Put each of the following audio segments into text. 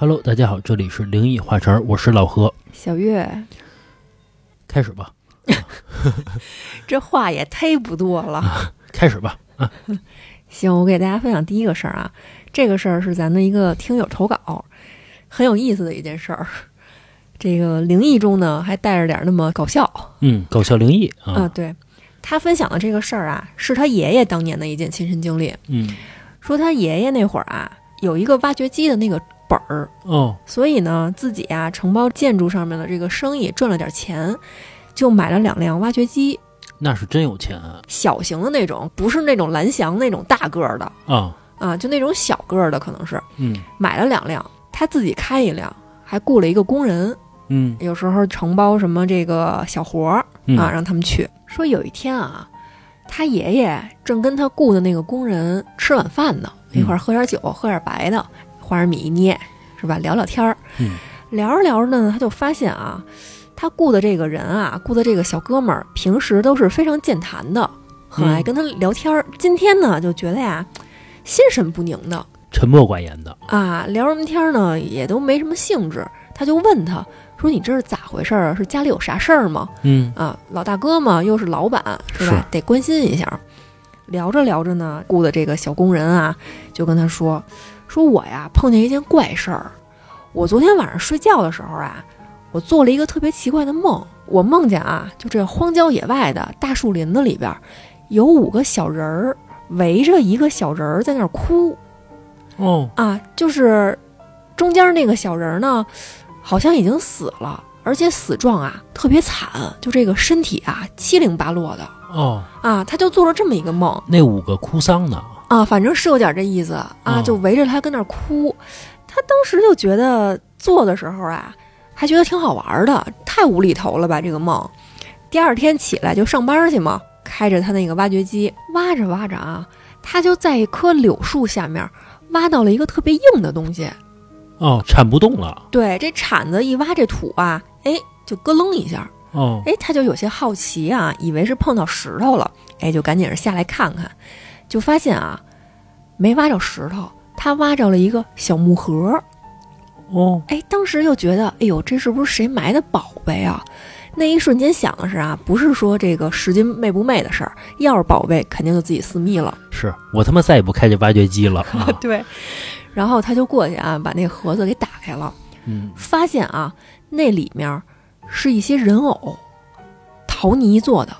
Hello，大家好，这里是灵异话茬儿，我是老何，小月，开始吧，这话也忒不多了。开始吧。行，我给大家分享第一个事儿啊，这个事儿是咱的一个听友投稿，很有意思的一件事儿。这个灵异中呢，还带着点儿那么搞笑嗯，搞笑灵异啊。啊，对他分享的这个事儿啊，是他爷爷当年的一件亲身经历。嗯，说他爷爷那会儿啊，有一个挖掘机的那个本儿，哦，所以呢，自己啊承包建筑上面的这个生意赚了点钱，就买了两辆挖掘机，那是真有钱啊。小型的那种，不是那种蓝翔那种大个儿的。啊，啊，就那种小个儿的可能是。嗯。买了两辆，他自己开一辆，还雇了一个工人，嗯。有时候承包什么这个小活儿嗯。啊，让他们去。说有一天啊，他爷爷正跟他雇的那个工人吃晚饭呢，嗯。一块儿喝点酒，喝点白的，花生米一捏，是吧？聊聊天儿，嗯聊着聊着呢，他就发现啊，他雇的这个人啊，雇的这个小哥们儿，平时都是非常健谈的，很爱嗯跟他聊天儿。今天呢，就觉得呀，心神不宁的沉默寡言的，啊，聊什么天儿呢，也都没什么兴致。他就问他说：“你这是咋回事儿啊？是家里有啥事儿吗？嗯啊，老大哥嘛，又是老板，是吧？是得关心一下。”聊着聊着呢，雇的这个小工人啊，就跟他说：“说我呀碰见一件怪事儿，我昨天晚上睡觉的时候啊，我做了一个特别奇怪的梦。我梦见啊，就这荒郊野外的大树林子里边，有五个小人儿围着一个小人儿在那儿哭哦，啊，就是中间那个小人儿呢，好像已经死了，而且死状啊特别惨，就这个身体啊七零八落的哦，啊，他就做了这么一个梦。”那五个哭丧的，啊，反正是有点这意思啊，哦就围着他跟那儿哭。他当时就觉得做的时候啊，还觉得挺好玩的，太无厘头了吧这个梦。第二天起来就上班去嘛，开着他那个挖掘机挖着挖着啊，他就在一棵柳树下面挖到了一个特别硬的东西。哦，铲不动了，对，这铲子一挖这土啊，哎，就咯楞一下，哦，哎，他就有些好奇啊，以为是碰到石头了，哎，就赶紧是下来看看，就发现啊，没挖着石头，他挖着了一个小木盒。哦，哎，当时就觉得，哎呦，这是不是谁埋的宝贝啊？那一瞬间想的是啊，不是说这个十斤昧不昧的事儿，要是宝贝，肯定就自己私密了。是我他妈再也不开这挖掘机了啊，对，然后他就过去啊，把那盒子给打开了，嗯，发现啊，那里面是一些人偶，陶泥做的。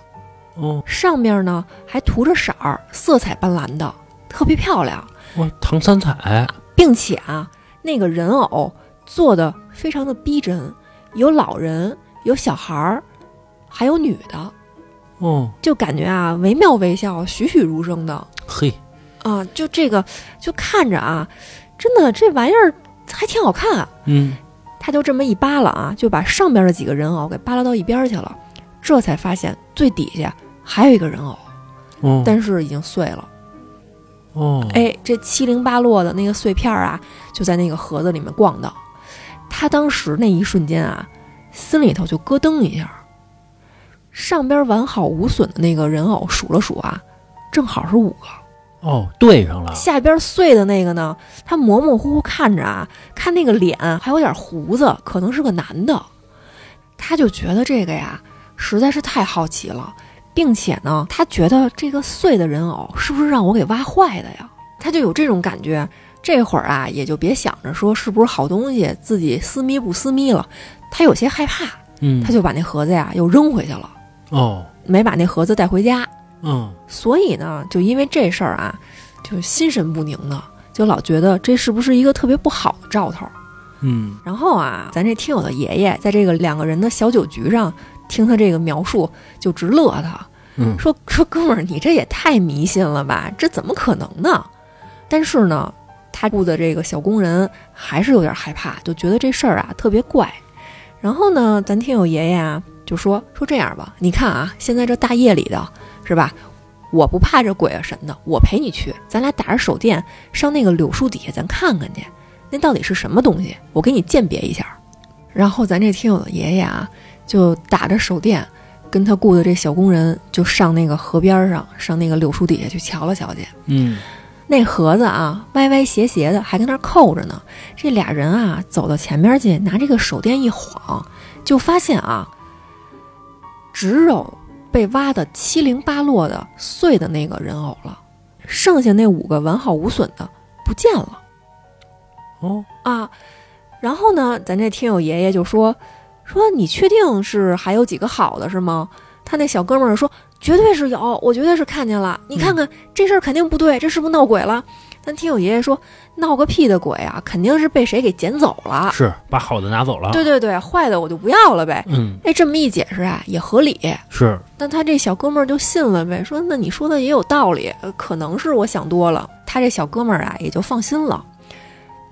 哦，上面呢还涂着色儿，色彩斑斓的，特别漂亮，哇，唐三彩，并且啊，那个人偶做的非常的逼真，有老人，有小孩儿，还有女的，哦，就感觉啊惟妙惟肖，栩栩如生的嘿，啊，就这个就看着啊，真的这玩意儿还挺好看啊。嗯，他就这么一扒拉啊，就把上边的几个人偶给扒拉到一边去了，这才发现最底下还有一个人偶，哦，但是已经碎了。哦，哎，这七零八落的那个碎片儿啊，就在那个盒子里面逛荡。他当时那一瞬间啊，心里头就咯噔一下。上边完好无损的那个人偶数了数啊，正好是五个。哦，对上了，下边碎的那个呢，他模模糊糊看着啊，看那个脸还有点胡子，可能是个男的。他就觉得这个呀，实在是太好奇了，并且呢，他觉得这个碎的人偶是不是让我给挖坏的呀？他就有这种感觉。这会儿啊，也就别想着说是不是好东西，自己私密不私密了，他有些害怕，嗯，他就把那盒子呀又扔回去了，哦，没把那盒子带回家。嗯，所以呢，就因为这事儿啊，就心神不宁的，就老觉得这是不是一个特别不好的兆头。嗯，然后啊，咱这听友的爷爷在这个两个人的小酒局上听他这个描述，就直乐他，嗯，说说哥们儿，你这也太迷信了吧？这怎么可能呢？但是呢，他雇的这个小工人还是有点害怕，就觉得这事儿啊特别怪。然后呢，咱听友爷爷啊就说说这样吧，你看啊，现在这大夜里的，是吧？我不怕这鬼啊神的，我陪你去，咱俩打着手电上那个柳树底下，咱看看去，那到底是什么东西？我给你鉴别一下。然后咱这听友的爷爷啊，就打着手电，跟他雇的这小工人就上那个河边上，上那个柳树底下去瞧了瞧去。嗯，那盒子啊，歪歪斜斜的，还跟那儿扣着呢。这俩人啊，走到前面去，拿这个手电一晃，就发现啊，只有被挖的七零八落的碎的那个人偶了，剩下那五个完好无损的不见了哦，啊。然后呢，咱这听友爷爷就说说你确定是还有几个好的是吗？他那小哥们儿说绝对是有，我绝对是看见了。你看看、这事儿肯定不对，这是不是闹鬼了？但听我爷爷说闹个屁的鬼啊，肯定是被谁给捡走了。是把好的拿走了。对对对，坏的我就不要了呗。嗯，哎，这么一解释啊，也合理。是，但他这小哥们儿就信了呗，说那你说的也有道理，呃可能是我想多了。他这小哥们儿啊也就放心了。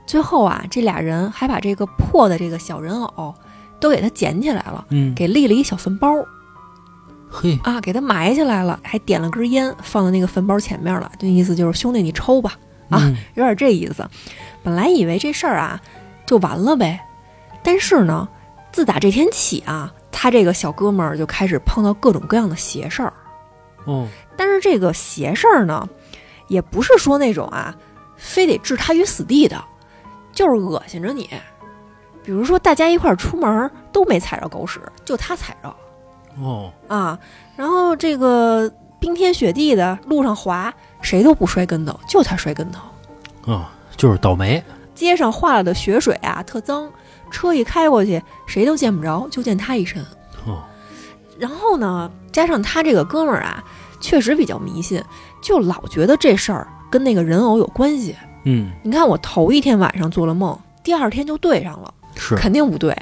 最后啊，这俩人还把这个破的这个小人偶都给他捡起来了，嗯，给立了一小坟包嘿，啊，给他埋起来了，还点了根烟放在那个坟包前面了。这意思就是兄弟你抽吧，啊嗯有点这意思。本来以为这事儿啊就完了呗，但是呢，自打这天起啊，他这个小哥们儿就开始碰到各种各样的邪事儿。哦，但是这个邪事儿呢，也不是说那种啊，非得置他于死地的，就是恶心着你。比如说，大家一块儿出门都没踩着狗屎，就他踩着哦，啊。然后这个冰天雪地的路上滑，谁都不摔跟头，就他摔跟头。啊，就是倒霉。街上化了的雪水啊，特脏，车一开过去，谁都见不着，就见他一身。哦，然后呢，加上他这个哥们儿啊，确实比较迷信，就老觉得这事儿跟那个人偶有关系。嗯，你看，我头一天晚上做了梦，第二天就对上了，是，肯定不对。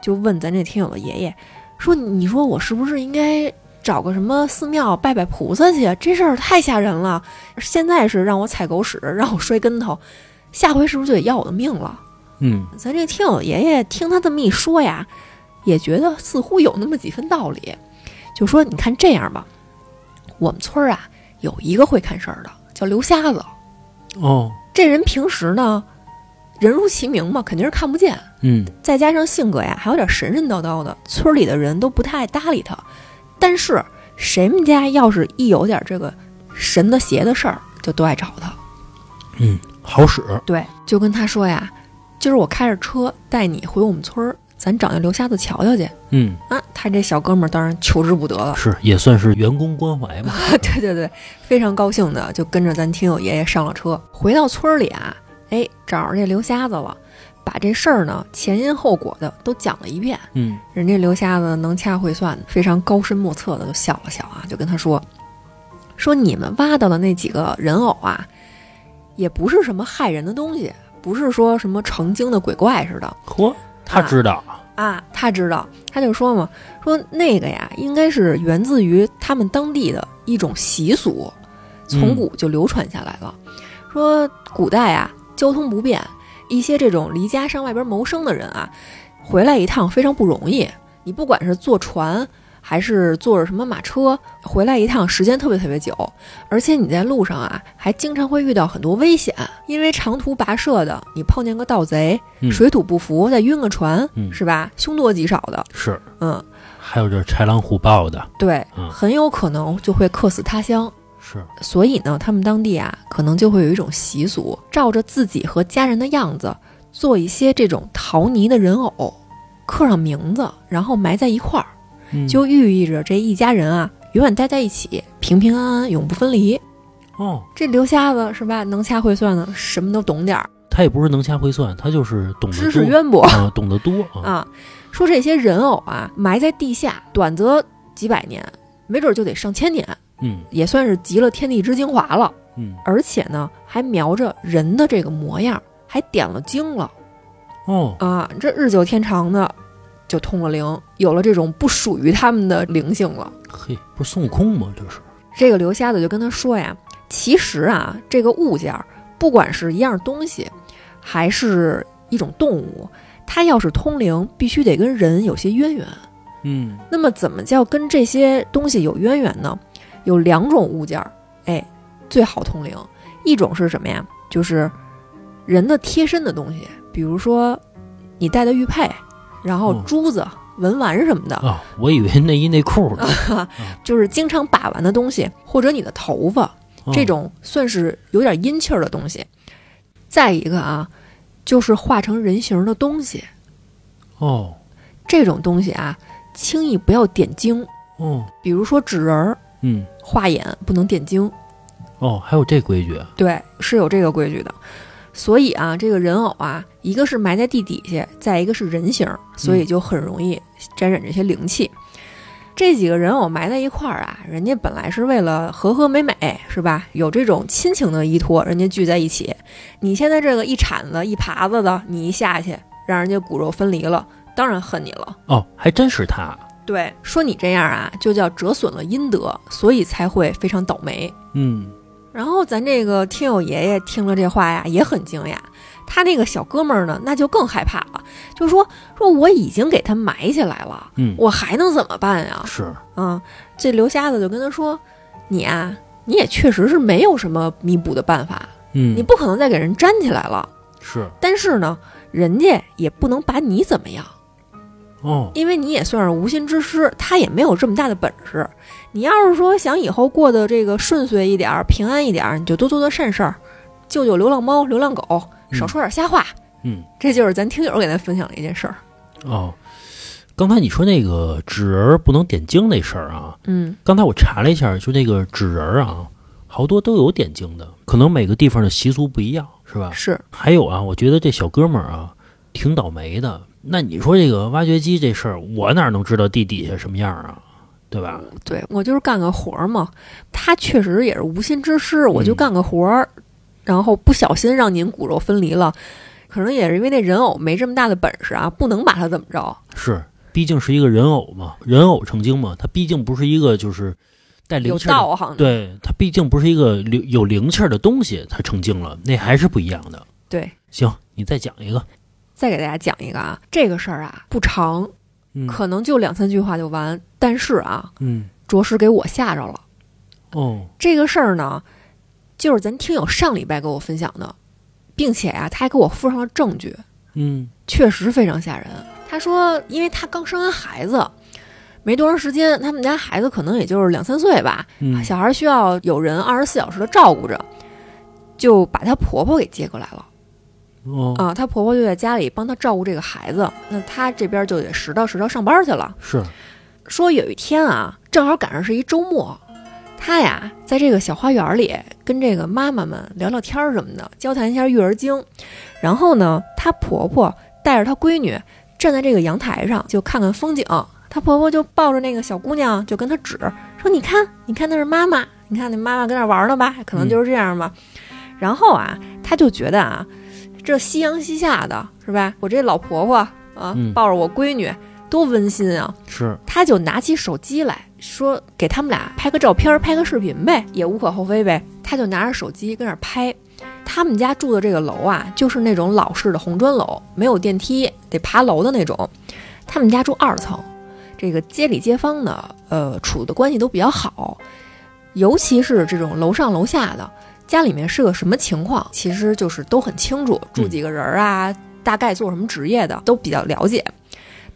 就问咱这听友的爷爷，说：“你说我是不是应该找个什么寺庙拜拜菩萨去？这事儿太吓人了。现在是让我踩狗屎，让我摔跟头，下回是不是就得要我的命了？”嗯，咱这听友爷爷听他这么一说呀，也觉得似乎有那么几分道理，就说：“你看这样吧，我们村儿啊有一个会看事儿的，叫刘瞎子。哦，这人平时呢，人如其名嘛，肯定是看不见，嗯，再加上性格呀还有点神神叨叨的，村里的人都不太爱搭理他。但是谁们家要是一有点这个神的邪的事儿，就都爱找他。嗯，好使。对，就跟他说呀，今儿我开着车带你回我们村儿，咱找那刘瞎子瞧瞧去。嗯，啊，他这小哥们儿当然求之不得了，是，也算是员工关怀吧。对对对，非常高兴的就跟着咱听友爷爷上了车，回到村儿里啊，哎，找着这刘瞎子了，把这事儿呢前因后果的都讲了一遍。嗯，人家刘瞎子能掐会算，非常高深莫测的就笑了笑啊，就跟他说：“说你们挖到的那几个人偶啊，也不是什么害人的东西，不是说什么成精的鬼怪似的。”嚯，他知道。啊，他知道，他就说嘛，说那个呀，应该是源自于他们当地的一种习俗，从古就流传下来了。说古代啊，交通不便，一些这种离家上外边谋生的人啊，回来一趟非常不容易。你不管是坐船还是坐着什么马车，回来一趟时间特别特别久，而且你在路上啊，还经常会遇到很多危险，因为长途跋涉的，你碰见个盗贼，嗯水土不服，再晕个船，嗯是吧？凶多吉少的，是，嗯，还有就是豺狼虎豹的。对，嗯很有可能就会客死他乡。是，所以呢，他们当地啊，可能就会有一种习俗，照着自己和家人的样子，做一些这种陶泥的人偶，刻上名字，然后埋在一块儿，嗯就寓意着这一家人啊，永远待在一起，平平安安，永不分离。哦，这刘瞎子是吧？能掐会算的，什么都懂点儿，他也不是能掐会算，他就是懂得知识渊博啊，懂得多啊。啊。说这些人偶啊，埋在地下，短则几百年，没准就得上千年，嗯也算是集了天地之精华了。嗯，而且呢，还描着人的这个模样，还点了睛了哦，啊！这日久天长的，就通了灵，有了这种不属于他们的灵性了。嘿，不是孙悟空吗？这是。这个刘瞎子就跟他说呀，其实啊，这个物件儿，不管是一样东西，还是一种动物，它要是通灵，必须得跟人有些渊源。嗯那么，怎么叫跟这些东西有渊源呢？有两种物件儿，哎，最好通灵。一种是什么呀？就是人的贴身的东西，比如说你戴的玉佩，然后嗯珠子、文玩什么的，啊，我以为内衣内裤呢。就是经常把玩的东西，或者你的头发，哦这种算是有点阴气儿的东西。再一个啊，就是化成人形的东西，哦这种东西啊，轻易不要点睛。哦比如说纸人儿、嗯画眼不能点睛，哦，还有这规矩啊？对，是有这个规矩的。所以啊，这个人偶啊，一个是埋在地底下，再一个是人形，所以就很容易沾染这些灵气。这几个人偶埋在一块儿啊，人家本来是为了和和美美，是吧？有这种亲情的依托，人家聚在一起。你现在这个一铲子一耙子的，你一下去，让人家骨肉分离了，当然恨你了。哦，还真是他。对，说你这样啊，就叫折损了阴德，所以才会非常倒霉。嗯然后咱这个听友爷爷听了这话呀，也很惊讶。他那个小哥们儿呢，那就更害怕了，就说说我已经给他埋起来了，嗯，我还能怎么办呀？是嗯，这刘瞎子就跟他说，你啊，你也确实是没有什么弥补的办法，嗯你不可能再给人粘起来了。是但是呢，人家也不能把你怎么样。哦因为你也算是无心之失，他也没有这么大的本事。你要是说想以后过得这个顺遂一点儿、平安一点儿，你就多做做善事儿，救救流浪猫、流浪狗，嗯少说点瞎话。嗯这就是咱听友给咱分享的一件事儿。哦。刚才你说那个纸人儿不能点睛那事儿啊，嗯，刚才我查了一下，就那个纸人儿啊，好多都有点睛的，可能每个地方的习俗不一样，是吧？是还有啊，我觉得这小哥们儿啊，挺倒霉的。那你说这个挖掘机这事儿，我哪能知道地底下什么样啊？对吧？对我就是干个活儿嘛，他确实也是无心之失，我就嗯干个活儿，然后不小心让您骨肉分离了，可能也是因为那人偶没这么大的本事啊，不能把他怎么着。是，毕竟是一个人偶嘛，人偶成精嘛，他毕竟不是一个就是带灵气儿的，道行，对，它毕竟不是一个灵有灵气儿的东西，它成精了，那还是不一样的。对。行，你再讲一个。再给大家讲一个啊，这个事儿啊不长，嗯可能就两三句话就完，但是啊，嗯着实给我吓着了。哦这个事儿呢，就是咱听友上礼拜给我分享的，并且啊，他还给我附上了证据，嗯确实非常吓人。他说，因为他刚生完孩子，没多长时间，他们家孩子可能也就是两三岁吧，嗯小孩需要有人二十四小时的照顾着，就把她婆婆给接过来了。哦啊，她婆婆就在家里帮她照顾这个孩子，那她这边就得拾掇拾掇上班去了。是说有一天啊，正好赶上是一周末，她呀在这个小花园里跟这个妈妈们聊聊天儿什么的，交谈一下育儿经。然后呢，她婆婆带着她闺女站在这个阳台上就看看风景。她婆婆就抱着那个小姑娘就跟她指说：“你看，你看那是妈妈，你看那妈妈跟那儿玩呢吧？可能就是这样吧。然后啊，她就觉得啊，这夕阳西下的是吧？我这老婆婆啊，嗯抱着我闺女，多温馨啊！是，她就拿起手机来说，给他们俩拍个照片儿，拍个视频呗，也无可厚非呗。她就拿着手机跟那儿拍。他们家住的这个楼啊，就是那种老式的红砖楼，没有电梯，得爬楼的那种。他们家住二层，这个街里街坊呢，呃，处的关系都比较好，尤其是这种楼上楼下的，家里面是个什么情况，其实就是都很清楚，住几个人儿啊，大概做什么职业的，都比较了解。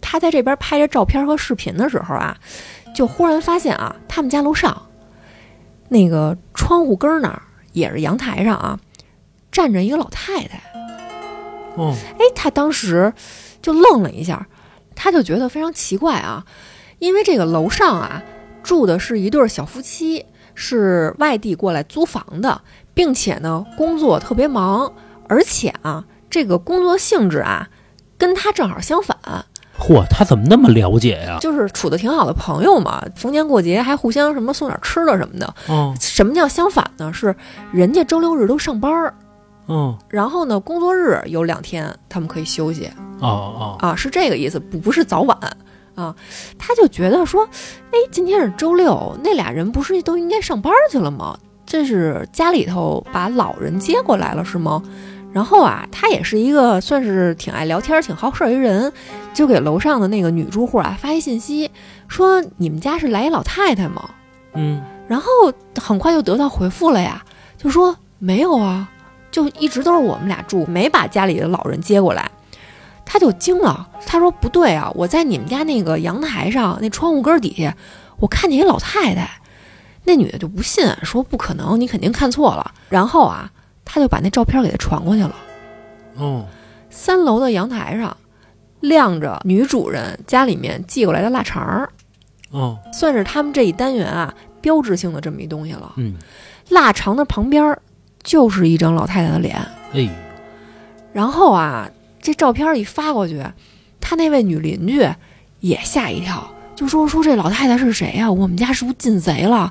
他在这边拍着照片和视频的时候啊，就忽然发现啊，他们家楼上那个窗户根儿那儿，也是阳台上啊，站着一个老太太。哦哎，他当时就愣了一下，他就觉得非常奇怪啊，因为这个楼上啊住的是一对儿小夫妻，是外地过来租房的，并且呢工作特别忙，而且啊这个工作性质啊跟他正好相反，嚯，他怎么那么了解呀？就是处的挺好的朋友嘛，逢年过节还互相什么送点吃的什么的。哦什么叫相反呢？是人家周六日都上班儿，哦然后呢工作日有两天他们可以休息。哦哦，啊，是这个意思，不不是早晚啊。他就觉得说，哎，今天是周六，那俩人不是都应该上班去了吗？这是家里头把老人接过来了是吗？然后啊，他也是一个算是挺爱聊天、挺好事儿一人，就给楼上的那个女住户啊发一信息，说你们家是来一老太太吗？嗯然后很快就得到回复了呀，就说没有啊，就一直都是我们俩住，没把家里的老人接过来。他就惊了，他说不对啊，我在你们家那个阳台上那窗户根儿底下，我看见一老太太，那女的就不信，说不可能，你肯定看错了。然后啊，他就把那照片给他传过去了。哦，三楼的阳台上晾着女主人家里面寄过来的腊肠儿，哦，算是他们这一单元啊标志性的这么一东西了。嗯，腊肠的旁边就是一张老太太的脸。哎，然后啊，这照片一发过去，他那位女邻居也吓一跳，就说说这老太太是谁呀、我们家是不是进贼了？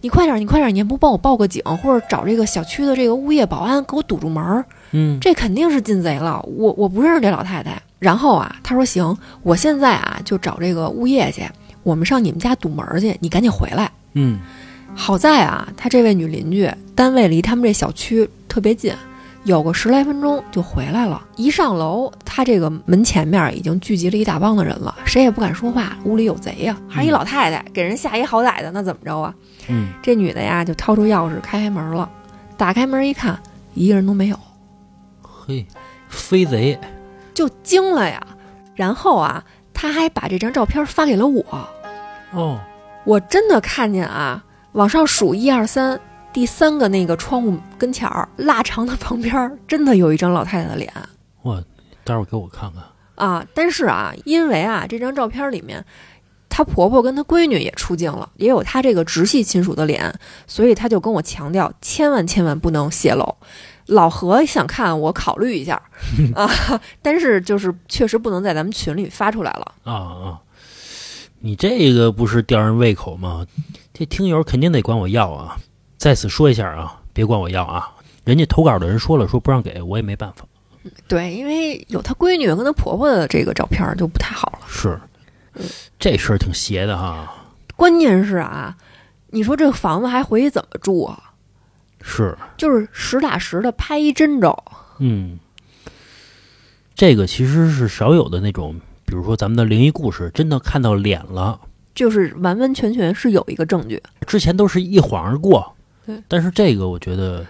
你快点儿，你快点儿，你也不帮我报个警，或者找这个小区的这个物业保安给我堵住门儿，嗯，这肯定是进贼了。我我不认识这老太太。然后啊，他说行，我现在啊就找这个物业去，我们上你们家堵门儿去，你赶紧回来。嗯，好在啊，他这位女邻居单位离他们这小区特别近，有个十来分钟就回来了。一上楼，他这个门前面已经聚集了一大帮的人了，谁也不敢说话，屋里有贼呀、还是一老太太，给人吓一好歹的，那怎么着啊？嗯，这女的呀，就掏出钥匙开开门了，打开门一看，一个人都没有，嘿，飞贼，就惊了呀。然后啊，他还把这张照片发给了我，哦，我真的看见啊，往上数一二三，第三个那个窗户跟前儿腊肠的旁边儿，真的有一张老太太的脸我，待会儿给我看看，啊。但是啊，因为啊这张照片里面，她婆婆跟她闺女也出镜了，也有她这个直系亲属的脸，所以她就跟我强调，千万千万不能泄露。老何想看，我考虑一下 啊，但是就是确实不能在咱们群里发出来了。啊啊，你这个不是吊人胃口吗？这听友肯定得管我要啊！在此说一下啊，别管我要啊！人家投稿的人说了，说不让给我也没办法。对，因为有她闺女跟她婆婆的这个照片就不太好了。是，这事儿挺邪的哈。关键是啊，你说这个房子还回去怎么住啊？是，就是实打实的拍一真照，嗯，这个其实是少有的那种，比如说咱们的灵异故事，真的看到脸了，就是完完全全是有一个证据。之前都是一晃而过。对，但是这个我觉得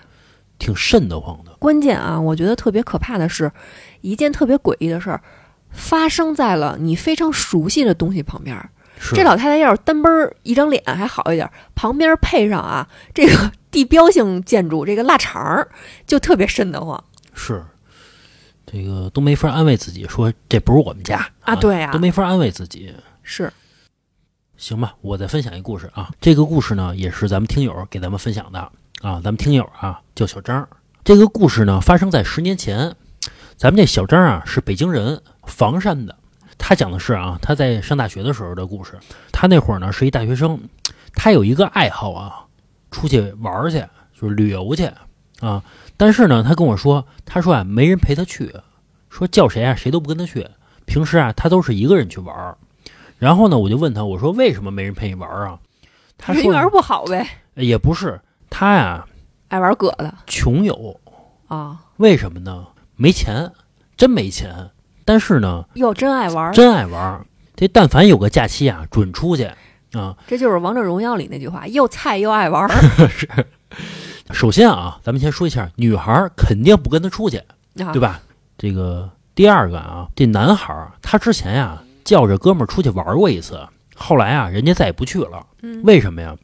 挺瘆得慌的。关键啊，我觉得特别可怕的是，一件特别诡异的事儿发生在了你非常熟悉的东西旁边。是这老太太要是单奔儿一张脸还好一点，旁边配上啊 这个地标性建筑这个腊肠儿，就特别瘆得慌是，这个都没法安慰自己，说这不是我们家啊！对啊都，没法安慰自己。是行吧，我再分享一故事啊。这个故事呢，也是咱们听友给咱们分享的啊。咱们听友啊叫小张，这个故事呢发生在十年前。咱们这小张啊是北京人，房山的。他讲的是啊，他在上大学的时候的故事。他那会儿呢是一大学生，他有一个爱好啊，出去玩去，就是旅游去啊。但是呢，他跟我说，他说啊没人陪他去，说叫谁啊谁都不跟他去。平时啊他都是一个人去玩儿。然后呢，我就问他，我说为什么没人陪你玩啊？他说人缘不好呗，也不是，他呀爱玩葛的穷游，啊，为什么呢？没钱，真没钱。但是呢，又真爱玩，真爱玩。这但凡有个假期啊，准出去啊。这就是王者荣耀里那句话，又菜又爱玩 是首先啊，咱们先说一下，女孩肯定不跟他出去，啊对吧？这个第二个啊，这男孩他之前呀叫着哥们儿出去玩过一次，后来啊人家再也不去了。嗯为什么呀？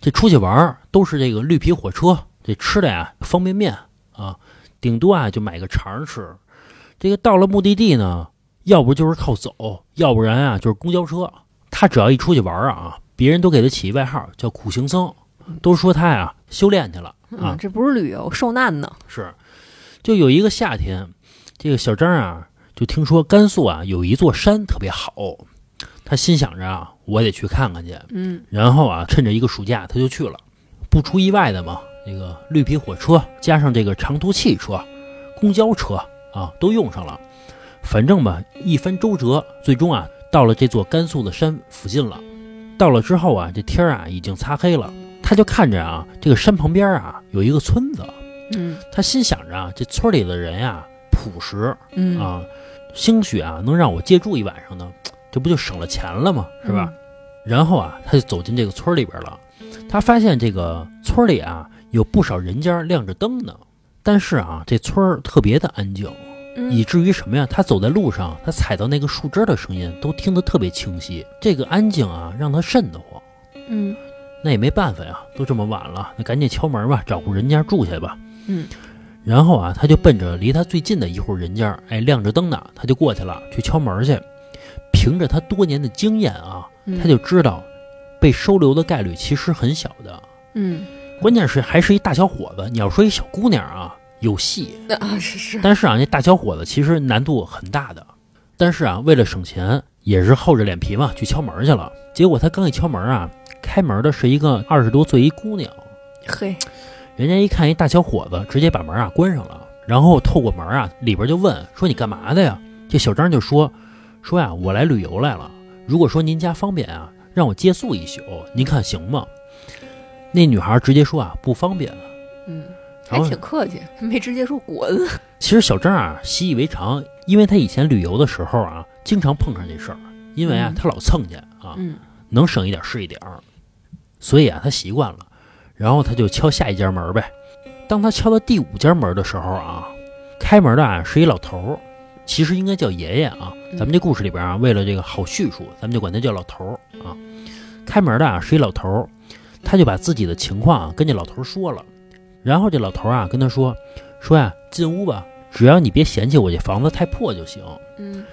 这出去玩儿都是这个绿皮火车，这吃的呀方便面啊，顶多啊就买个肠儿吃。这个到了目的地呢，要不就是靠走，要不然啊就是公交车。他只要一出去玩儿啊，别人都给他起一外号叫苦行僧，都说他呀修炼去了啊嗯，。这不是旅游，受难呢。是，就有一个夏天，这个小张啊，就听说甘肃啊有一座山特别好，他心想着啊，我得去看看去。嗯，然后啊，趁着一个暑假，他就去了。不出意外的嘛，这个绿皮火车加上这个长途汽车、公交车啊，都用上了。反正吧，一番周折，最终啊，到了这座甘肃的山附近了。到了之后啊，这天儿啊已经擦黑了，他就看着啊，这个山旁边啊有一个村子，嗯他心想着啊，这村里的人呀朴实嗯啊，兴许啊能让我借住一晚上呢，这不就省了钱了吗？是吧？然后啊，他就走进这个村里边了。他发现这个村里啊有不少人家亮着灯呢，但是啊这村儿特别的安静，嗯以至于什么呀？他走在路上，他踩到那个树枝的声音都听得特别清晰。这个安静啊让他瘆得慌。嗯那也没办法呀，都这么晚了，那赶紧敲门吧，找户人家住下吧。嗯，然后啊，他就奔着离他最近的一户人家，哎，亮着灯呢，他就过去了，去敲门去。凭着他多年的经验啊，嗯他就知道被收留的概率其实很小的。嗯关键是还是一大小伙子，你要说一小姑娘啊，有戏。那 啊是是，但是啊，那大小伙子其实难度很大的。但是啊，为了省钱，也是厚着脸皮嘛，去敲门去了。结果他刚一敲门啊，开门的是一个二十多岁一姑娘。嘿，人家一看一大小伙子，直接把门啊关上了，然后透过门啊，里边就问说：“你干嘛的呀？”这小张就说：“说呀，我来旅游来了。如果说您家方便啊，让我借宿一宿，您看行吗？”那女孩直接说啊，不方便。嗯，还挺客气，没直接说滚。其实小张啊习以为常，因为他以前旅游的时候啊，经常碰上这事儿，因为啊嗯他老蹭去啊，嗯能省一点是一点儿，所以啊他习惯了。然后他就敲下一家门呗。当他敲到第五家门的时候啊，开门的啊是一老头儿，其实应该叫爷爷啊。咱们这故事里边啊，为了这个好叙述，咱们就管他叫老头儿啊。开门的啊是一老头儿，他就把自己的情况啊跟这老头儿说了。然后这老头儿啊跟他说说呀，进屋吧，只要你别嫌弃我这房子太破就行。嗯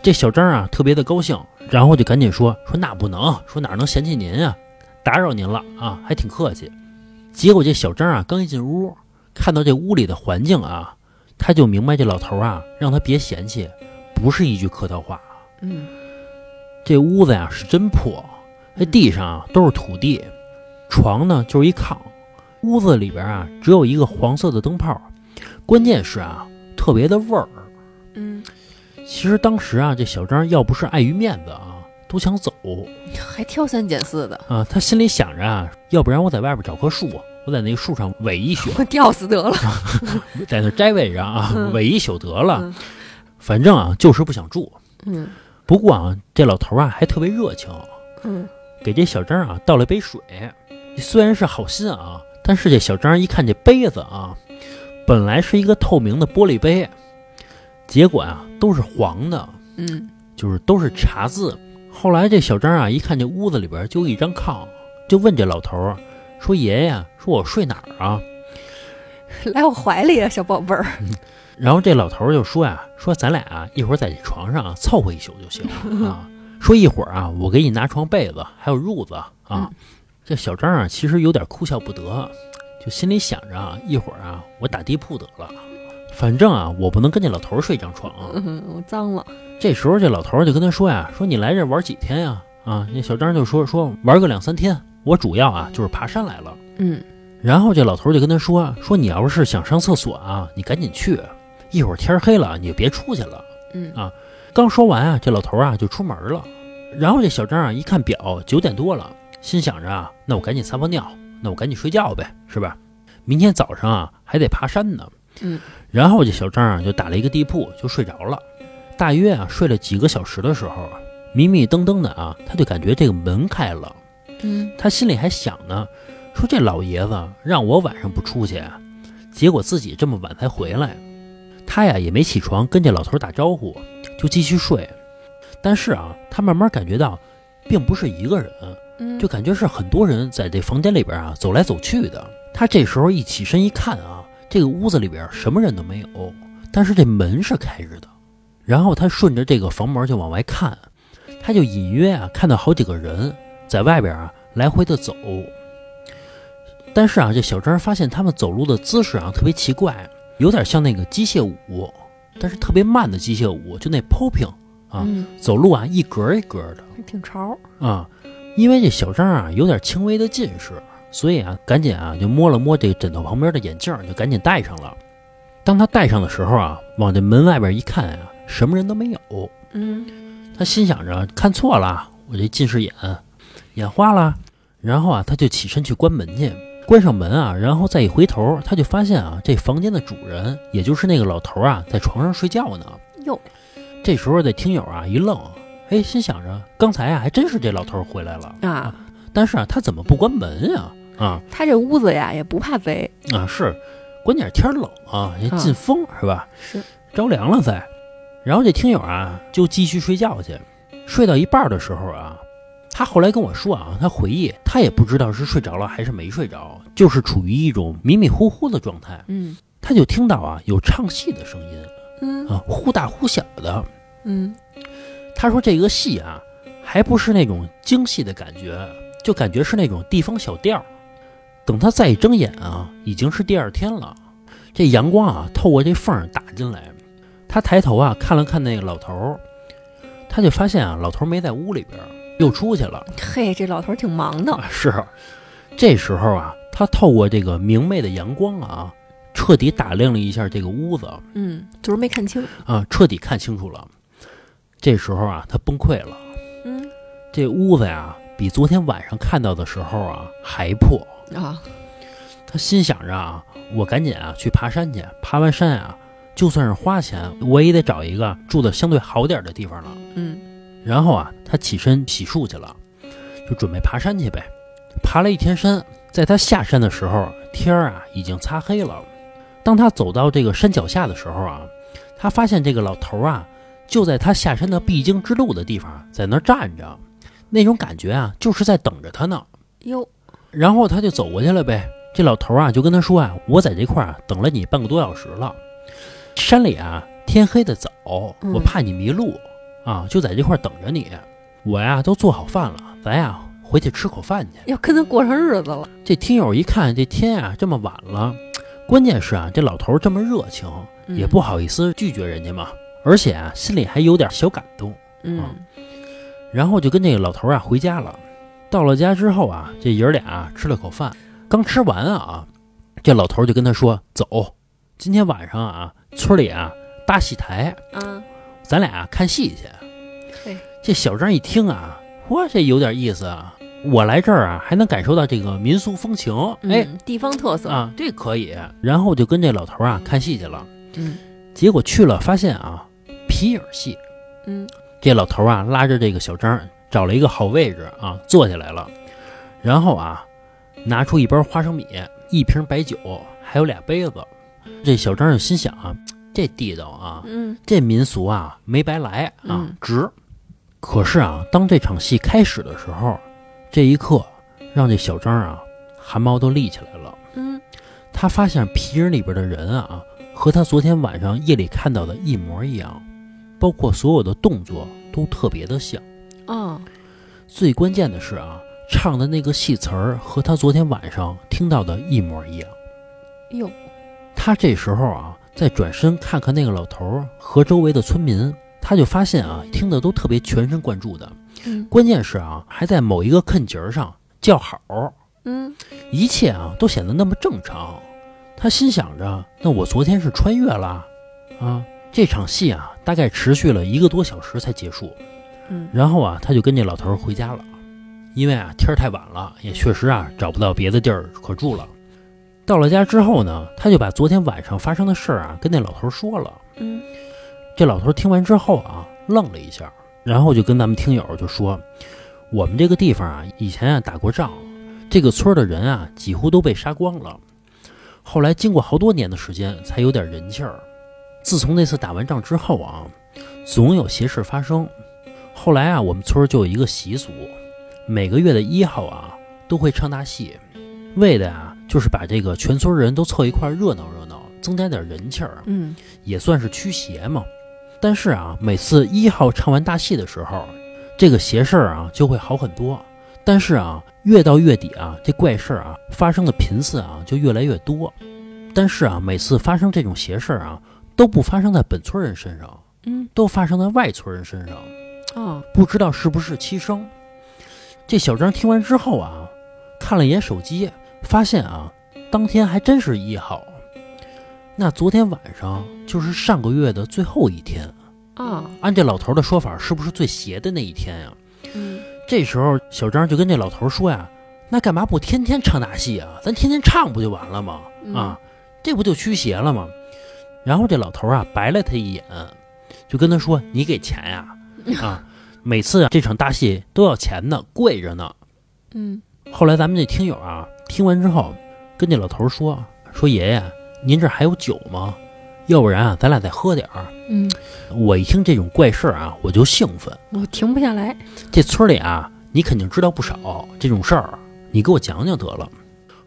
这小张啊特别的高兴，然后就赶紧说说那不能，说哪能嫌弃您呀、打扰您了啊，还挺客气。结果这小张啊刚一进屋，看到这屋里的环境啊，他就明白这老头啊让他别嫌弃，不是一句客套话。嗯这屋子呀是真破，这地上啊都是土地，床呢就是一炕，屋子里边啊只有一个黄色的灯泡，关键是啊特别的味儿。嗯，其实当时啊，这小张要不是碍于面子啊，都想走还挑三拣四的，啊。他心里想着啊，要不然我在外边找棵树，我在那树上围一宿，我 吊死得了。在那摘尾上啊，嗯围一宿得了。嗯反正啊，就是不想住。嗯不过啊，这老头啊还特别热情，嗯给这小张啊倒了杯水。虽然是好心啊，但是这小张一看这杯子啊，本来是一个透明的玻璃杯，结果啊都是黄的。嗯，就是都是茶渍。后来这小张啊，一看这屋子里边就一张炕，就问这老头儿说：“爷爷，说我睡哪儿啊来我怀里啊，小宝贝儿。”然后这老头儿就说呀：“说咱俩啊，一会儿在这床上啊凑合一宿就行了啊。说一会儿啊，我给你拿床被子还有褥子啊。嗯这小张啊，其实有点哭笑不得，就心里想着啊，一会儿啊，我打地铺得了，反正啊，我不能跟这老头儿睡一张床。嗯，我脏了。这时候这老头儿就跟他说呀：“说你来这玩几天呀？”啊，那小张就说：“说玩个两三天，我主要啊就是爬山来了。嗯”然后这老头儿就跟他说：“说你要是想上厕所啊，你赶紧去，一会儿天黑了你就别出去了。嗯啊”刚说完啊，这老头儿啊就出门了。然后这小张啊一看表，九点多了，心想着啊，那我赶紧撒泡尿，那我赶紧睡觉呗，是吧？明天早上啊还得爬山呢。嗯，然后这小张啊就打了一个地铺就睡着了。大约啊睡了几个小时的时候，迷迷瞪瞪的啊，他就感觉这个门开了。嗯他心里还想呢，说这老爷子让我晚上不出去，结果自己这么晚才回来。他呀也没起床跟这老头打招呼，就继续睡。但是啊，他慢慢感觉到，并不是一个人，嗯，就感觉是很多人在这房间里边啊走来走去的。他这时候一起身一看啊，这个屋子里边什么人都没有，但是这门是开着的。然后他顺着这个房门就往外看，他就隐约啊看到好几个人在外边啊来回的走。但是啊，这小张发现他们走路的姿势啊特别奇怪，有点像那个机械舞，但是特别慢的机械舞，就那 popping 啊，嗯，走路啊一格一格的。挺潮。啊，因为这小张啊有点轻微的近视，所以啊赶紧啊就摸了摸这个枕头旁边的眼镜儿，就赶紧戴上了。当他戴上的时候啊，往这门外边一看啊，什么人都没有。嗯他心想着看错了，我这近视眼眼花了。然后啊，他就起身去关门去，关上门啊，然后再一回头，他就发现啊，这房间的主人，也就是那个老头啊，在床上睡觉呢。哟，这时候这听友啊一愣，哎，心想着刚才啊还真是这老头回来了。啊，但是啊，他怎么不关门呀？啊他这屋子呀也不怕贼。啊是，关键是天儿冷啊，也进风、是吧？是，着凉了再。然后这听友啊就继续睡觉去，睡到一半的时候啊，他后来跟我说啊，他回忆他也不知道是睡着了还是没睡着，就是处于一种迷迷糊糊的状态。嗯他就听到啊有唱戏的声音嗯啊，忽大忽小的。嗯他说这个戏啊，还不是那种京戏的感觉，就感觉是那种地方小调儿。等他再一睁眼啊，已经是第二天了。这阳光啊，透过这缝儿打进来。他抬头啊，看了看那个老头儿，他就发现啊，老头儿没在屋里边儿，又出去了。嘿，这老头儿挺忙的。啊，是。这时候啊，他透过这个明媚的阳光啊，彻底打量了一下这个屋子嗯，就是没看清。啊，彻底看清楚了。这时候啊，他崩溃了。嗯这屋子呀，比昨天晚上看到的时候啊还破。啊，他心想着啊，我赶紧啊去爬山去，爬完山啊，就算是花钱，我也得找一个住的相对好点的地方了。嗯然后啊，他起身洗漱去了，就准备爬山去呗。爬了一天山，在他下山的时候，天儿啊已经擦黑了。当他走到这个山脚下的时候啊，他发现这个老头啊就在他下山的必经之路的地方，在那儿站着，那种感觉啊，就是在等着他呢。哟，然后他就走过去了呗。这老头啊就跟他说啊：“我在这块儿啊等了你半个多小时了，山里啊天黑的早，嗯我怕你迷路啊，就在这块儿等着你。我呀都做好饭了，咱呀回去吃口饭去。”要跟他过上日子了。这听友一看这天啊这么晚了，关键是啊这老头这么热情，嗯也不好意思拒绝人家嘛，而且啊心里还有点小感动。嗯然后就跟这个老头啊回家了。到了家之后啊，这爷儿俩啊吃了口饭，刚吃完啊，这老头就跟他说：“走，今天晚上啊，村里啊搭戏台，啊，咱俩啊看戏去。嘿，这小张一听啊，哇，这有点意思啊！我来这儿啊，还能感受到这个民俗风情，哎嗯，地方特色。啊，这可以。然后就跟这老头啊看戏去了。嗯结果去了，发现啊皮影戏，嗯这老头啊拉着这个小张找了一个好位置啊坐下来了，然后啊拿出一包花生米、一瓶白酒，还有俩杯子。这小张就心想啊，这地道啊，嗯这民俗啊没白来啊嗯，值。可是啊，当这场戏开始的时候，这一刻让这小张啊汗毛都立起来了。嗯他发现皮影里边的人啊，和他昨天晚上夜里看到的一模一样，包括所有的动作都特别的像。哦，最关键的是啊，唱的那个戏词儿和他昨天晚上听到的一模一样。哟，他这时候啊，再转身看看那个老头儿和周围的村民，他就发现啊，听的都特别全神贯注的。嗯关键是啊，还在某一个坎节儿上叫好，嗯一切啊都显得那么正常。他心想着，那我昨天是穿越了啊。这场戏啊，大概持续了一个多小时才结束。嗯然后啊，他就跟这老头儿回家了，因为啊天儿太晚了，也确实啊找不到别的地儿可住了。到了家之后呢，他就把昨天晚上发生的事儿啊跟那老头儿说了。嗯这老头儿听完之后啊，愣了一下，然后就跟咱们听友就说：“我们这个地方啊，以前啊打过仗，这个村儿的人啊几乎都被杀光了。后来经过好多年的时间，才有点人气儿。自从那次打完仗之后啊，总有邪事发生。后来啊，我们村儿就有一个习俗，每个月的一号啊，都会唱大戏，为的啊就是把这个全村人都凑一块儿热闹热闹，增加点人气儿。嗯也算是驱邪嘛。但是啊，每次一号唱完大戏的时候，这个邪事儿啊就会好很多。但是啊，越到月底啊，这怪事儿啊发生的频次啊就越来越多。但是啊，每次发生这种邪事儿啊，都不发生在本村人身上，嗯都发生在外村人身上。哦，不知道是不是七生。这小张听完之后啊，看了一眼手机，发现啊，当天还真是一号。那昨天晚上就是上个月的最后一天，啊按这老头的说法，是不是最邪的那一天呀？嗯这时候小张就跟这老头说呀：“那干嘛不天天唱大戏啊？咱天天唱不就完了吗？嗯啊，这不就驱邪了吗？”然后这老头啊白了他一眼，就跟他说：“你给钱呀？啊，每次啊这场大戏都要钱呢，贵着呢。”嗯后来咱们这听友啊听完之后，跟这老头说：“说爷爷，您这还有酒吗？要不然啊，咱俩再喝点儿。”嗯，我一听这种怪事儿啊，我就兴奋。我停不下来。这村里啊，你肯定知道不少这种事儿，你给我讲讲得了。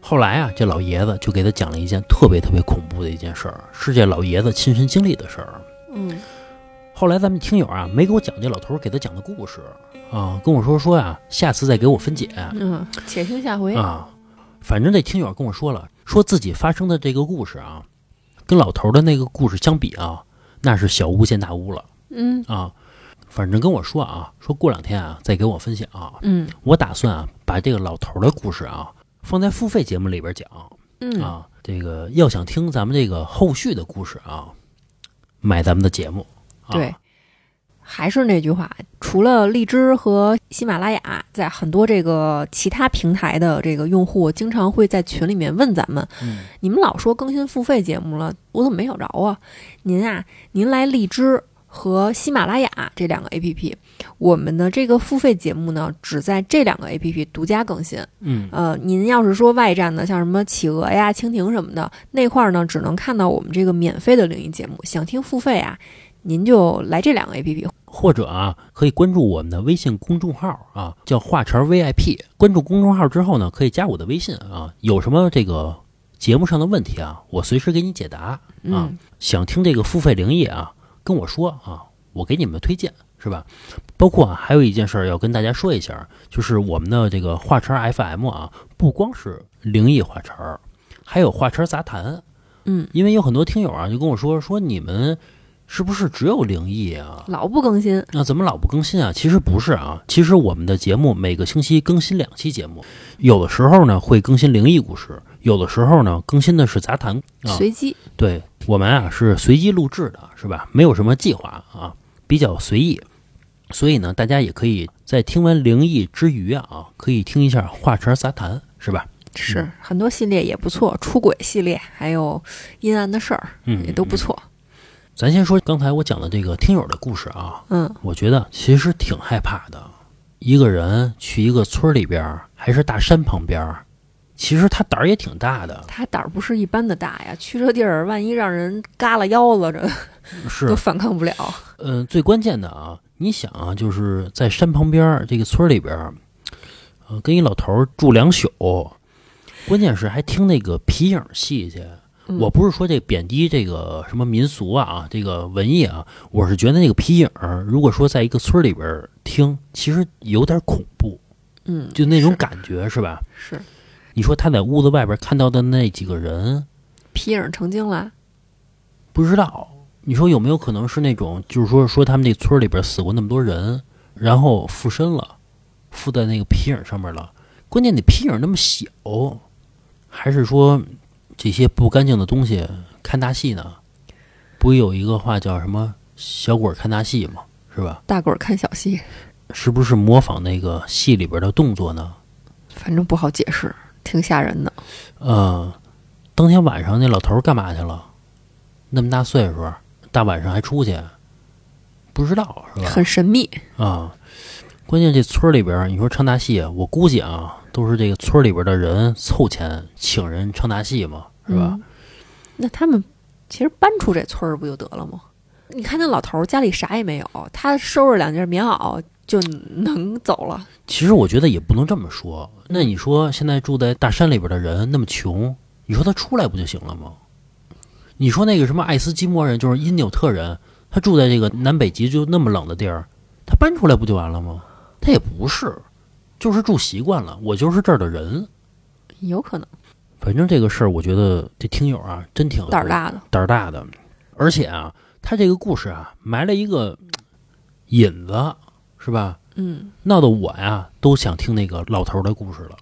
后来啊，这老爷子就给他讲了一件特别特别恐怖的一件事儿，是这老爷子亲身经历的事儿。嗯后来咱们听友啊，没给我讲这老头儿给他讲的故事啊，跟我说说呀、下次再给我分解嗯，且听下回。啊。反正这听友跟我说了，说自己发生的这个故事啊，跟老头儿的那个故事相比啊，那是小巫见大巫了嗯啊。反正跟我说啊，说过两天啊再给我分享啊、嗯我打算啊把这个老头儿的故事啊放在付费节目里边讲嗯，啊。这个要想听咱们这个后续的故事啊，买咱们的节目。啊、对，还是那句话，除了荔枝和喜马拉雅，在很多这个其他平台的这个用户，经常会在群里面问咱们：嗯你们老说更新付费节目了，我怎么没找着啊？您啊，您来荔枝和喜马拉雅这两个 APP，我们的这个付费节目呢，只在这两个 APP 独家更新。嗯呃，您要是说外站的，像什么企鹅呀、蜻蜓什么的那块儿呢，只能看到我们这个免费的灵异节目。想听付费啊，您就来这两个 APP。或者啊，可以关注我们的微信公众号啊，叫华晨 VIP。关注公众号之后呢，可以加我的微信啊，有什么这个节目上的问题啊，我随时给你解答啊。嗯想听这个付费灵异啊，跟我说啊，我给你们推荐，是吧？包括啊，还有一件事儿要跟大家说一下，就是我们的这个华晨 FM 啊，不光是灵异华晨儿，还有华晨杂谈。嗯，因为有很多听友啊，就跟我说说你们是不是只有灵异啊？老不更新。那怎么老不更新啊？其实不是啊，其实我们的节目每个星期更新两期节目，有的时候呢会更新灵异故事，有的时候呢更新的是杂谈啊。随机，对我们啊是随机录制的，是吧？没有什么计划啊，比较随意。所以呢，大家也可以在听完灵异之余啊，可以听一下华晨杂谈，是吧？是很多系列也不错，出轨系列还有阴暗的事儿嗯，也都不错。咱先说刚才我讲的这个听友的故事啊，嗯我觉得其实挺害怕的。一个人去一个村儿里边儿，还是大山旁边儿，其实他胆儿也挺大的。他胆儿不是一般的大呀，去这地儿万一让人嘎了腰子，这是都，反抗不了。嗯、最关键的啊，你想啊，就是在山旁边儿这个村里边儿，呃，跟一老头儿住两宿，关键是还听那个皮影戏去。嗯我不是说这贬低这个什么民俗啊，这个文艺啊，我是觉得那个皮影，如果说在一个村里边儿听，其实有点恐怖，嗯，就那种感觉是吧？是你说他在屋子外边看到的那几个人，皮影成精了。不知道，你说有没有可能是那种，就是说说他们那村里边死过那么多人，然后附身了，附在那个皮影上面了。关键那皮影那么小，还是说这些不干净的东西看大戏呢？不有一个话叫什么“小鬼看大戏”吗？是吧？大鬼儿看小戏，是不是模仿那个戏里边的动作呢？反正不好解释，挺吓人的。呃，当天晚上那老头儿干嘛去了？那么大岁数，大晚上还出去，不知道是吧？很神秘。啊，关键这村里边儿，你说唱大戏，我估计啊，都是这个村里边儿的人凑钱请人唱大戏嘛，是吧？嗯那他们其实搬出这村儿不就得了吗？你看那老头儿家里啥也没有，他收拾两件棉袄就能走了。其实我觉得也不能这么说。那你说现在住在大山里边的人那么穷，你说他出来不就行了吗？你说那个什么爱斯基摩人，就是因纽特人，他住在这个南北极就那么冷的地儿，他搬出来不就完了吗？他也不是，就是住习惯了，我就是这儿的人。有可能反正这个事儿，我觉得这听友啊，真挺胆儿大的，胆儿大的，而且啊，他这个故事啊，埋了一个嗯引子，是吧？嗯，闹得我呀都想听那个老头儿的故事了。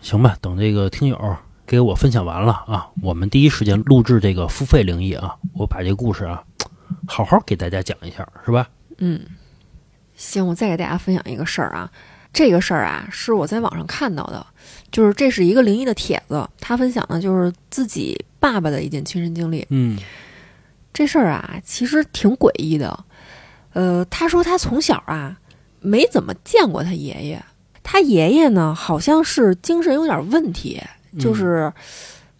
行吧，等这个听友给我分享完了啊，我们第一时间录制这个付费灵异啊，我把这个故事啊好好给大家讲一下，是吧？嗯，行，我再给大家分享一个事儿啊。这个事儿啊，是我在网上看到的，就是这是一个灵异的帖子，他分享的就是自己爸爸的一件亲身经历。嗯这事儿啊，其实挺诡异的。呃，他说他从小啊没怎么见过他爷爷，他爷爷呢好像是精神有点问题，就是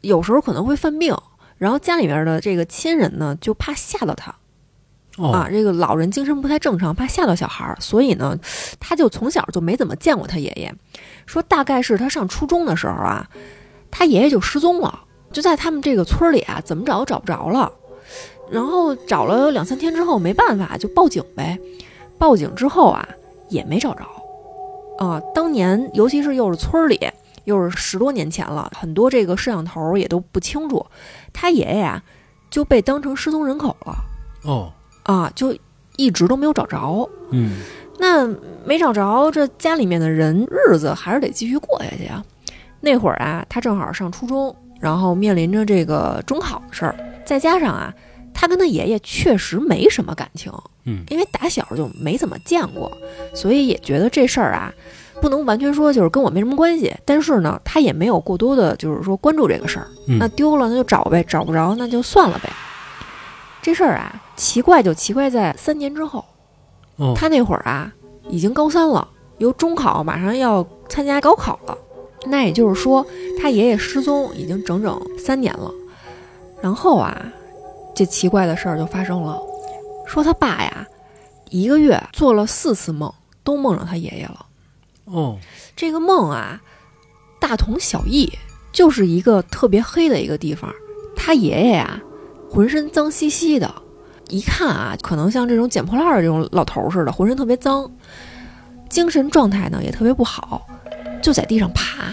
有时候可能会犯病，然后家里面的这个亲人呢就怕吓到他。哦，啊，这个老人精神不太正常，怕吓到小孩儿，所以呢，他就从小就没怎么见过他爷爷。说大概是他上初中的时候啊，他爷爷就失踪了，就在他们这个村里啊，怎么找都找不着了。然后找了两三天之后，没办法就报警呗。报警之后啊，也没找着。啊，当年尤其是又是村儿里，又是十多年前了，很多这个摄像头也都不清楚，他爷爷啊就被当成失踪人口了。哦，啊，就一直都没有找着。嗯，那没找着，这家里面的人日子还是得继续过下去啊。那会儿啊，他正好上初中，然后面临着这个中考的事儿，再加上啊，他跟他爷爷确实没什么感情，嗯因为打小就没怎么见过，所以也觉得这事儿啊，不能完全说就是跟我没什么关系。但是呢，他也没有过多的，就是说关注这个事儿。嗯那丢了那就找呗，找不着那就算了呗。这事儿啊，奇怪就奇怪在三年之后，哦，他那会儿啊已经高三了，由中考马上要参加高考了。那也就是说，他爷爷失踪已经整整三年了。然后啊，这奇怪的事儿就发生了，说他爸呀，一个月做了四次梦，都梦着他爷爷了。哦，这个梦啊，大同小异，就是一个特别黑的一个地方。他爷爷呀，浑身脏兮兮的，一看啊，可能像这种捡破烂儿的这种老头儿似的，浑身特别脏，精神状态呢也特别不好，就在地上爬，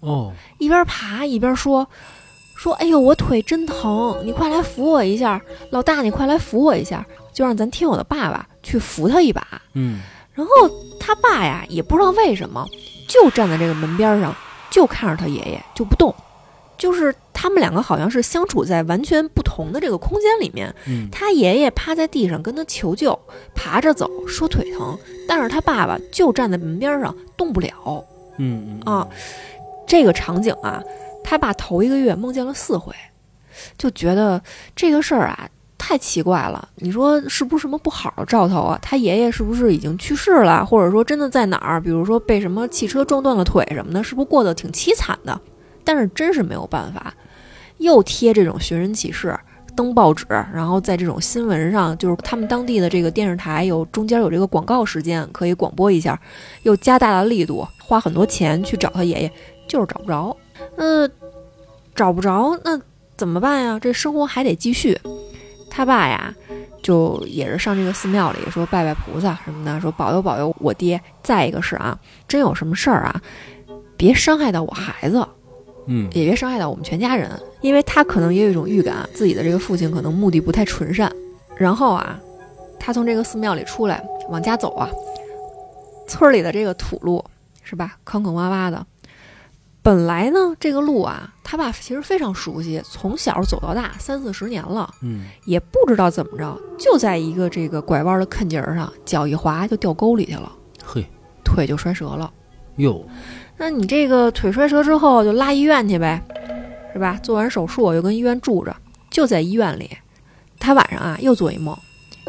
哦，一边爬一边说。说，哎呦，我腿真疼，你快来扶我一下，老大，你快来扶我一下，就让咱听友的爸爸去扶他一把。嗯，然后他爸呀，也不知道为什么，就站在这个门边上，就看着他爷爷就不动。就是他们两个好像是相处在完全不同的这个空间里面。嗯，他爷爷趴在地上跟他求救，爬着走，说腿疼，但是他爸爸就站在门边上动不了。嗯嗯啊，这个场景啊，他爸头一个月梦见了四回，就觉得这个事儿啊太奇怪了。你说是不是什么不好的兆头啊？他爷爷是不是已经去世了，或者说真的在哪儿？比如说被什么汽车撞断了腿什么的，是不是过得挺凄惨的？但是真是没有办法，又贴这种寻人启事。登报纸，然后在这种新闻上，就是他们当地的这个电视台有中间有这个广告时间可以广播一下，又加大了力度，花很多钱去找他爷爷，就是找不着。那找不着，那怎么办呀？这生活还得继续。他爸呀，就也是上这个寺庙里说拜拜菩萨什么的，说保佑保佑我爹。再一个是啊，真有什么事儿啊，别伤害到我孩子。嗯也别伤害到我们全家人，因为他可能也有一种预感，自己的这个父亲可能目的不太纯善。然后啊，他从这个寺庙里出来，往家走啊，村里的这个土路是吧，坑坑洼洼的。本来呢，这个路啊，他爸其实非常熟悉，从小走到大，三四十年了，嗯，也不知道怎么着，就在一个这个拐弯的坎节儿上，脚一滑就掉沟里去了，嘿，腿就摔折了。哟，那你这个腿摔折之后就拉医院去呗，是吧？做完手术又跟医院住着，就在医院里。他晚上啊又做一梦，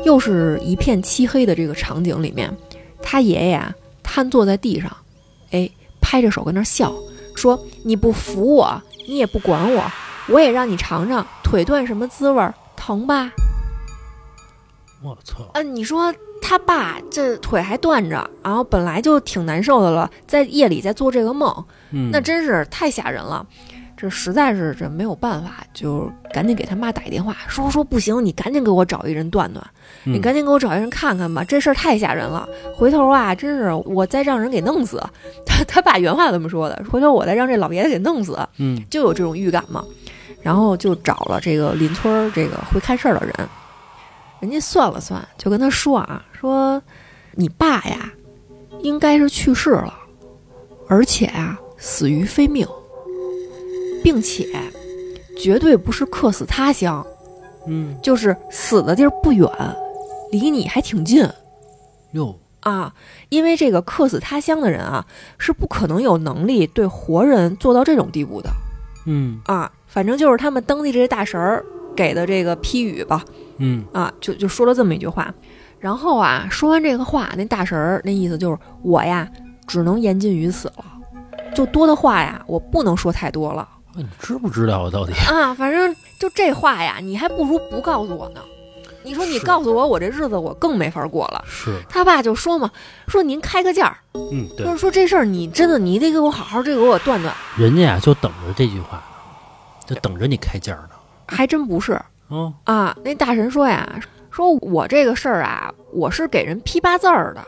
又是一片漆黑的这个场景里面，他爷爷啊瘫坐在地上，哎，拍着手跟那儿笑，说：“你不服我，你也不管我，我也让你尝尝腿断什么滋味儿，疼吧？”我操，嗯，你说他爸这腿还断着，然后本来就挺难受的了，在夜里在做这个梦，嗯，那真是太吓人了。这实在是这没有办法，就赶紧给他妈打一电话，说说不行，你赶紧给我找一人断断，你嗯赶紧给我找一人看看吧，这事儿太吓人了。回头啊，真是我再让人给弄死。他他爸原话这么说的，回头我再让这老爷子给弄死，嗯就有这种预感嘛。然后就找了这个邻村儿这个会看事儿的人，人家算了算，就跟他说啊，说你爸呀，应该是去世了，而且啊死于非命，并且绝对不是客死他乡，嗯，就是死的地儿不远，离你还挺近。哟，啊，因为这个客死他乡的人啊，是不可能有能力对活人做到这种地步的。嗯啊，反正就是他们当地这些大神儿给的这个批语吧，嗯啊，就就说了这么一句话。然后啊，说完这个话，那大神儿那意思就是我呀，只能言尽于此了，就多的话呀，我不能说太多了那你知不知道啊？到底？啊。反正就这话呀，你还不如不告诉我呢。你说你告诉我，我这日子我更没法过了。是，他爸就说嘛，说您开个价儿，嗯，对就，是说这事儿你真的你得给我好好这个给我断断，人家呀就等着这句话呢，就等着你开价呢。还真不是哦，啊。那大神说呀，说我这个事儿啊，我是给人批八字儿的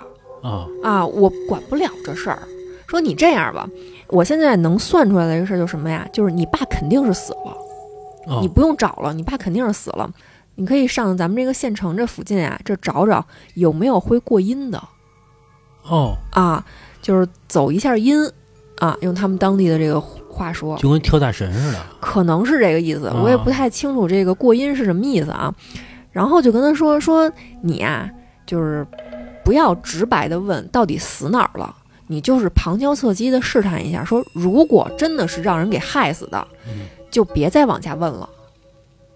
啊，啊，我管不了这事儿。说你这样吧，我现在能算出来的一个事儿就是什么呀？就是你爸肯定是死了。哦你不用找了，你爸肯定是死了。你可以上咱们这个县城这附近啊，这找找有没有会过阴的哦，啊，就是走一下阴啊，用他们当地的这个话说，就跟跳大神似的。可能是这个意思，我也不太清楚这个过阴是什么意思啊。然后就跟他说说你呀、就是不要直白的问到底死哪儿了，你就是旁敲侧击的试探一下，说如果真的是让人给害死的，嗯就别再往下问了，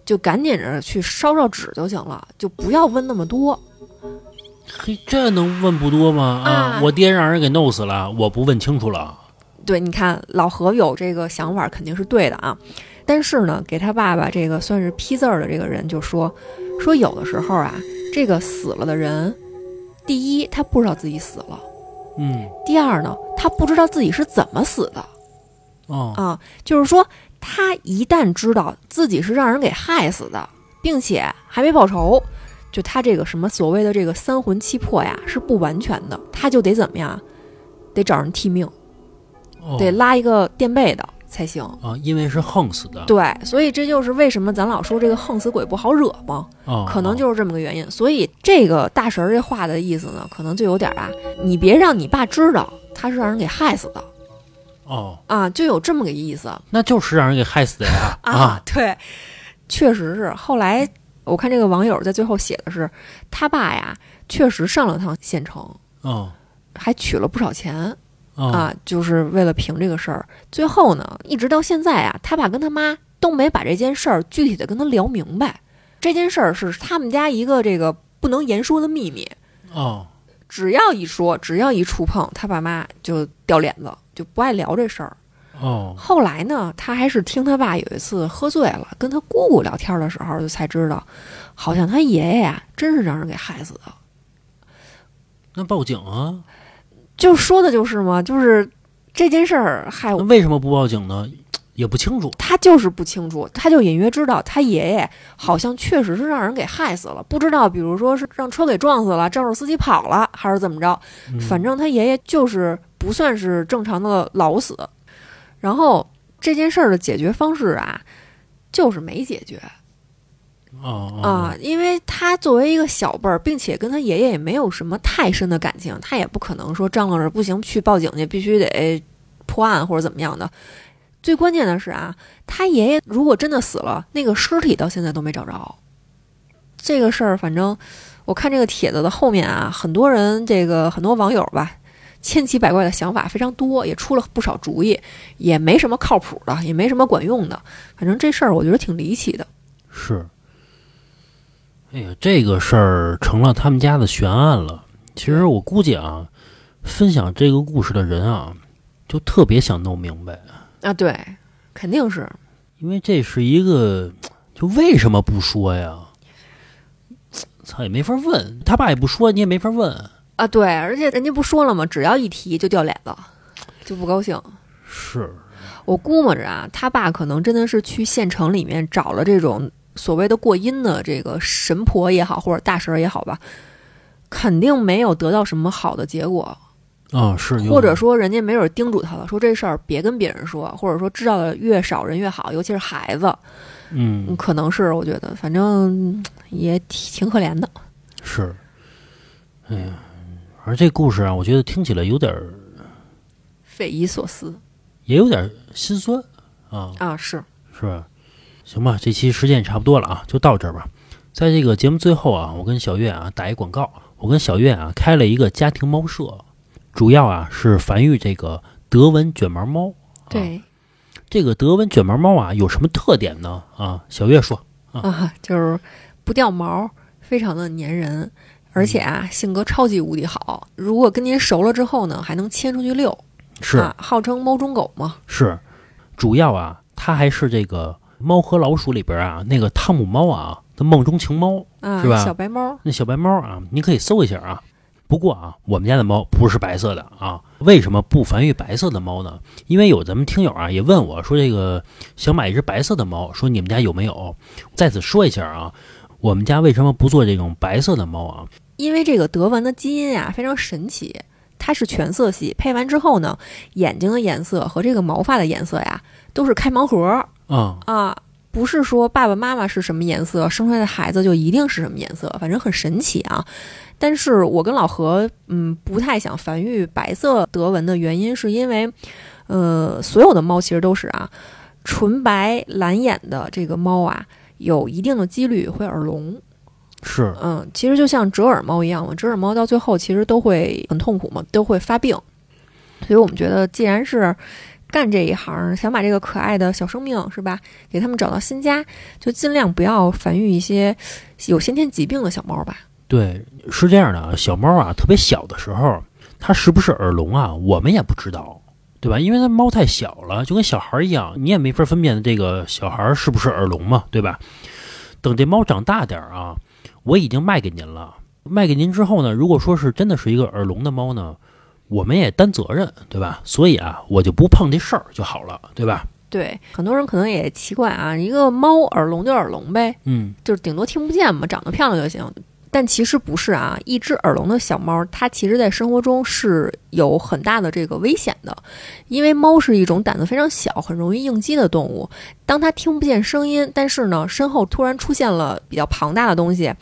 就赶紧着去烧烧纸就行了，就不要问那么多。嘿，这能问不多吗？啊，啊我爹让人给弄死了，我不问清楚了。对，你看老何有这个想法肯定是对的啊，但是呢，给他爸爸这个算是批字儿的这个人就说说有的时候啊，这个死了的人，第一他不知道自己死了，嗯，第二呢，他不知道自己是怎么死的。哦，啊，就是说他一旦知道自己是让人给害死的，并且还没报仇。就他这个什么所谓的这个三魂七魄呀，是不完全的，他就得怎么样，得找人替命，哦。得拉一个垫背的才行。啊，因为是横死的。对，所以这就是为什么咱老说这个横死鬼不好惹嘛，哦，可能就是这么个原因。所以这个大神儿这话的意思呢，可能就有点儿啊，你别让你爸知道他是让人给害死的哦，啊，就有这么个意思那就是让人给害死的呀。啊。对，确实是。后来我看这个网友在最后写的是，他爸呀确实上了趟县城，哦还取了不少钱哦啊，就是为了评这个事儿。最后呢，一直到现在啊，他爸跟他妈都没把这件事儿具体的跟他聊明白。这件事儿是他们家一个这个不能言说的秘密，哦只要一说，只要一触碰，他爸妈就掉脸子，就不爱聊这事儿。哦后来呢，他还是听他爸有一次喝醉了，跟他姑姑聊天的时候，就才知道，好像他爷爷呀，真是让人给害死的。那报警啊？就说的就是嘛，就是这件事儿，害那为什么不报警呢？也不清楚。他就是不清楚，他就隐约知道他爷爷好像确实是让人给害死了，不知道，比如说是让车给撞死了，肇事司机跑了，还是怎么着，嗯反正他爷爷就是不算是正常的老死。然后这件事儿的解决方式啊，就是没解决啊，因为他作为一个小辈儿，并且跟他爷爷也没有什么太深的感情，他也不可能说张罗着不行去报警去，必须得破案或者怎么样的。最关键的是啊，他爷爷如果真的死了，那个尸体到现在都没找着。这个事儿，反正我看这个帖子的后面啊，很多人这个很多网友吧，千奇百怪的想法非常多，也出了不少主意，也没什么靠谱的，也没什么管用的。反正这事儿我觉得挺离奇的。是。哎呀，这个事儿成了他们家的悬案了。其实我估计啊，分享这个故事的人啊，就特别想弄明白，啊，对，肯定是。因为这是一个，就为什么不说呀？操，也没法问，他爸也不说，你也没法问。啊，对，而且人家不说了吗？只要一提就掉脸子，就不高兴。是，我估摸着啊，他爸可能真的是去县城里面找了这种所谓的过阴的这个神婆也好，或者大神也好吧，肯定没有得到什么好的结果，啊，是，或者说人家没准叮嘱他了，说这事儿别跟别人说，或者说知道的越少人越好，尤其是孩子，嗯。嗯，可能是我觉得，反正嗯也挺挺可怜的。是，哎呀，而这故事啊，我觉得听起来有点，匪夷所思。也有点心酸啊，啊，是。是吧？行吧，这期时间也差不多了啊，就到这儿吧。在这个节目最后啊，我跟小月啊打一广告，我跟小月啊开了一个家庭猫舍，主要啊是繁育这个德文卷毛猫。啊、，对这个德文卷毛猫啊有什么特点呢？啊，小月说，啊，就是不掉毛，非常的粘人，而且啊，性格超级无敌好。如果跟您熟了之后呢，还能牵出去遛，是、啊，号称猫中狗嘛。是，主要啊，它还是这个猫和老鼠里边啊那个汤姆猫啊的梦中情猫，啊，是吧小白猫，那小白猫啊，你可以搜一下啊。不过啊，我们家的猫不是白色的啊。为什么不繁育白色的猫呢？因为有咱们听友啊也问我说，这个想买一只白色的猫，说你们家有没有？在此说一下啊，我们家为什么不做这种白色的猫啊？因为这个德文的基因呀非常神奇，它是全色系，配完之后呢，眼睛的颜色和这个毛发的颜色呀都是开盲盒啊、啊，不是说爸爸妈妈是什么颜色，生出来的孩子就一定是什么颜色，反正很神奇啊。但是我跟老何，嗯，不太想繁育白色德文的原因，是因为，呃，所有的猫其实都是啊，纯白蓝眼的这个猫啊，有一定的几率会耳聋。是嗯，其实就像折耳猫一样嘛，折耳猫到最后其实都会很痛苦嘛，都会发病。所以我们觉得，既然是干这一行，想把这个可爱的小生命是吧，给他们找到新家，就尽量不要繁育一些有先天疾病的小猫吧。对，是这样的啊，小猫啊，特别小的时候，它是不是耳聋啊？我们也不知道，对吧？因为它猫太小了，就跟小孩一样，你也没法分辨这个小孩是不是耳聋嘛，对吧？等这猫长大点儿啊，我已经卖给您了。卖给您之后呢，如果说是真的是一个耳聋的猫呢，我们也担责任，对吧？所以啊，我就不碰这事儿就好了，对吧？对，很多人可能也奇怪啊，一个猫耳聋就耳聋呗，嗯，就是顶多听不见嘛，长得漂亮就行。但其实不是啊，一只耳聋的小猫，它其实在生活中是有很大的这个危险的，因为猫是一种胆子非常小、很容易应激的动物。当它听不见声音，但是呢，身后突然出现了比较庞大的东西，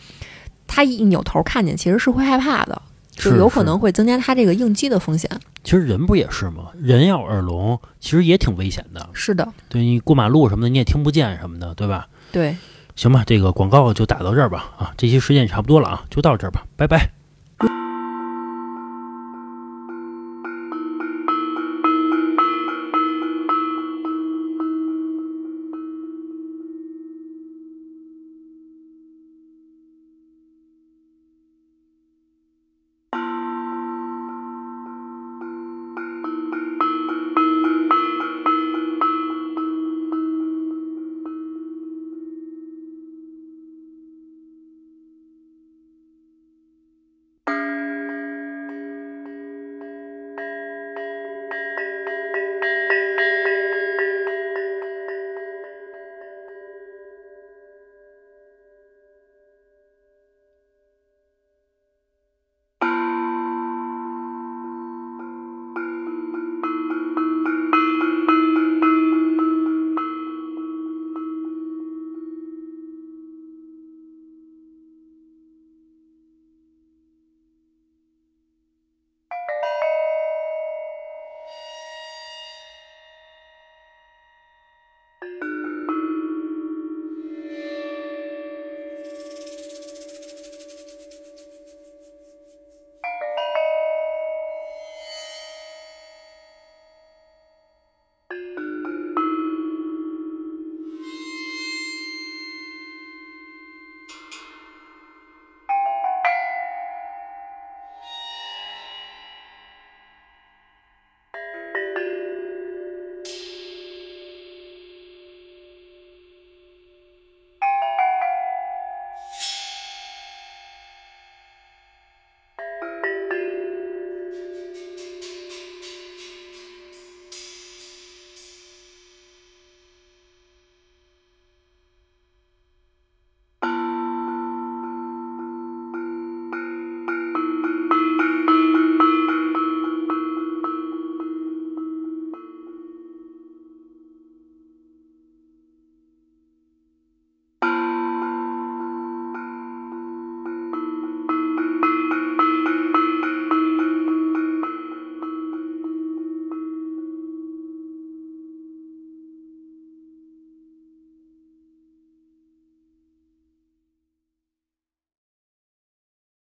它一扭头看见，其实是会害怕的，就是有可能会增加它这个应激的风险。其实人不也是吗？人要耳聋，其实也挺危险的。是的，对你过马路什么的，你也听不见什么的，对吧？对。行吧，这个广告就打到这儿吧。啊，这期时间也差不多了啊，就到这儿吧，拜拜。